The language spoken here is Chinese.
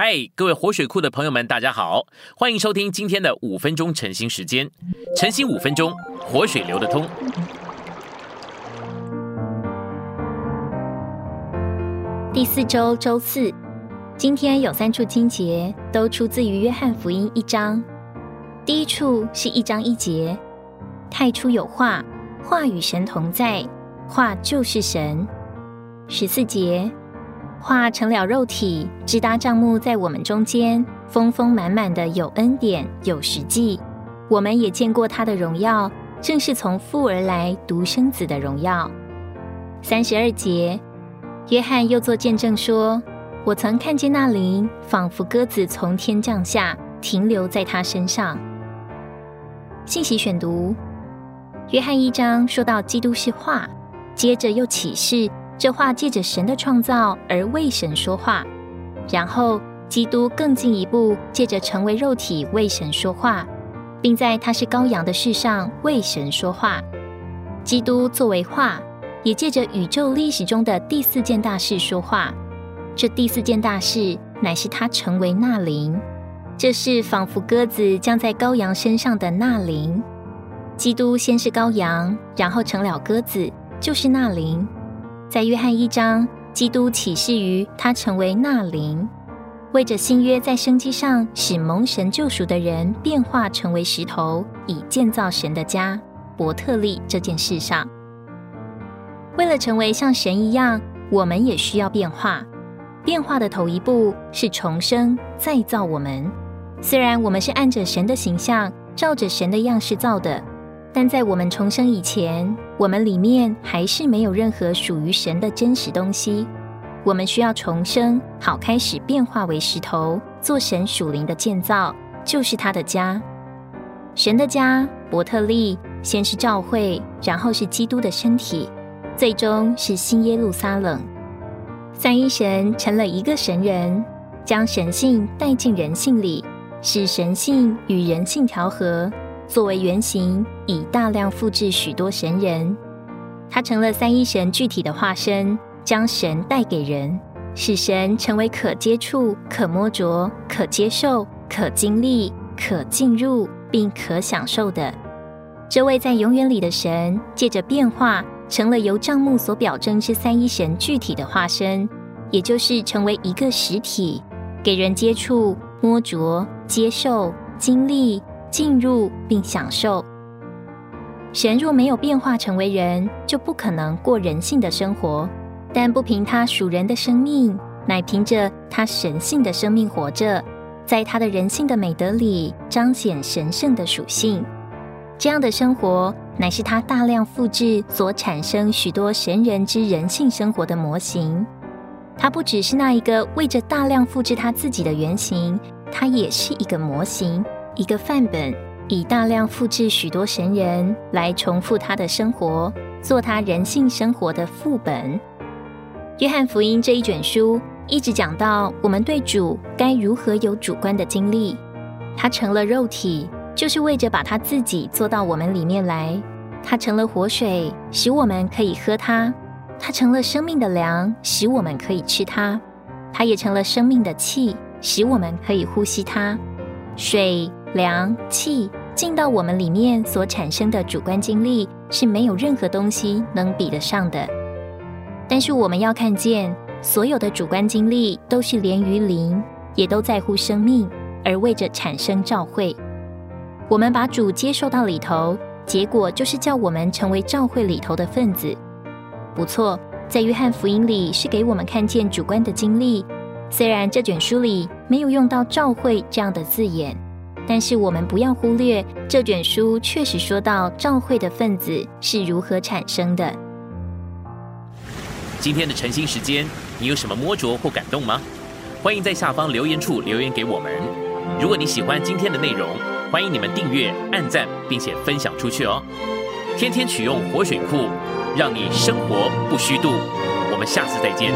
嗨，各位活水库的朋友们，大家好，欢迎收听今天的五分钟晨兴时间。晨兴五分钟，活水流得通。第四周周四，今天有三处经节都出自于约翰福音一章。第一处是一章一节，太初有话，话与神同在，话就是神。十四节。化成了肉体，直达帐幕在我们中间，丰丰满满的有恩典有实际。我们也见过他的荣耀，正是从父而来独生子的荣耀。三十二节，约翰又作见证说：“我曾看见那灵，仿佛鸽子从天降下，停留在他身上。”信息选读：约翰一章说到基督是话，接着又启示。这话借着神的创造而为神说话，然后基督更进一步借着成为肉体为神说话，并在他是羔羊的事上为神说话。基督作为话，也借着宇宙历史中的第四件大事说话。这第四件大事乃是他成为那灵，这是仿佛鸽子降在羔羊身上的那灵。基督先是羔羊，然后成了鸽子，就是那灵。在约翰一章，基督启示于他成为那灵，为着新约在生机上使蒙神救赎的人变化成为石头，以建造神的家伯特利这件事上。为了成为像神一样，我们也需要变化。变化的头一步是重生再造我们。虽然我们是按着神的形象，照着神的样式造的。但在我们重生以前，我们里面还是没有任何属于神的真实东西。我们需要重生，好开始变化为石头，做神属灵的建造，就是他的家。神的家，伯特利，先是教会，然后是基督的身体，最终是新耶路撒冷。三一神成了一个神人，将神性带进人性里，使神性与人性调和。作为原型，以大量复制许多神人，他成了三一神具体的化身，将神带给人，使神成为可接触、可摸着、可接受、可经历、可进入并可享受的。这位在永远里的神，借着变化，成了由账目所表征之三一神具体的化身，也就是成为一个实体，给人接触、摸着、接受、经历。进入并享受。神若没有变化成为人，就不可能过人性的生活。但不凭他属人的生命，乃凭着他神性的生命活着，在他的人性的美德里彰显神圣的属性。这样的生活，乃是他大量复制所产生许多神人之人性生活的模型。他不只是那一个为着大量复制他自己的原型，他也是一个模型。一个范本，以大量复制许多神人来重复他的生活，做他人性生活的副本。约翰福音这一卷书一直讲到我们对主该如何有主观的经历。他成了肉体，就是为着把他自己做到我们里面来。他成了活水，使我们可以喝它；他成了生命的粮，使我们可以吃它；他也成了生命的气，使我们可以呼吸它。水。凉气进到我们里面所产生的主观经历是没有任何东西能比得上的。但是我们要看见，所有的主观经历都是连于灵，也都在乎生命，而为着产生召会。我们把主接受到里头，结果就是叫我们成为召会里头的分子。不错，在约翰福音里是给我们看见主观的经历，虽然这卷书里没有用到召会这样的字眼。但是我们不要忽略，这卷书确实说到召会的分子是如何产生的。今天的晨兴时间，你有什么摸着或感动吗？欢迎在下方留言处留言给我们。如果你喜欢今天的内容，欢迎你们订阅、按赞，并且分享出去哦。天天取用活水库，让你生活不虚度。我们下次再见。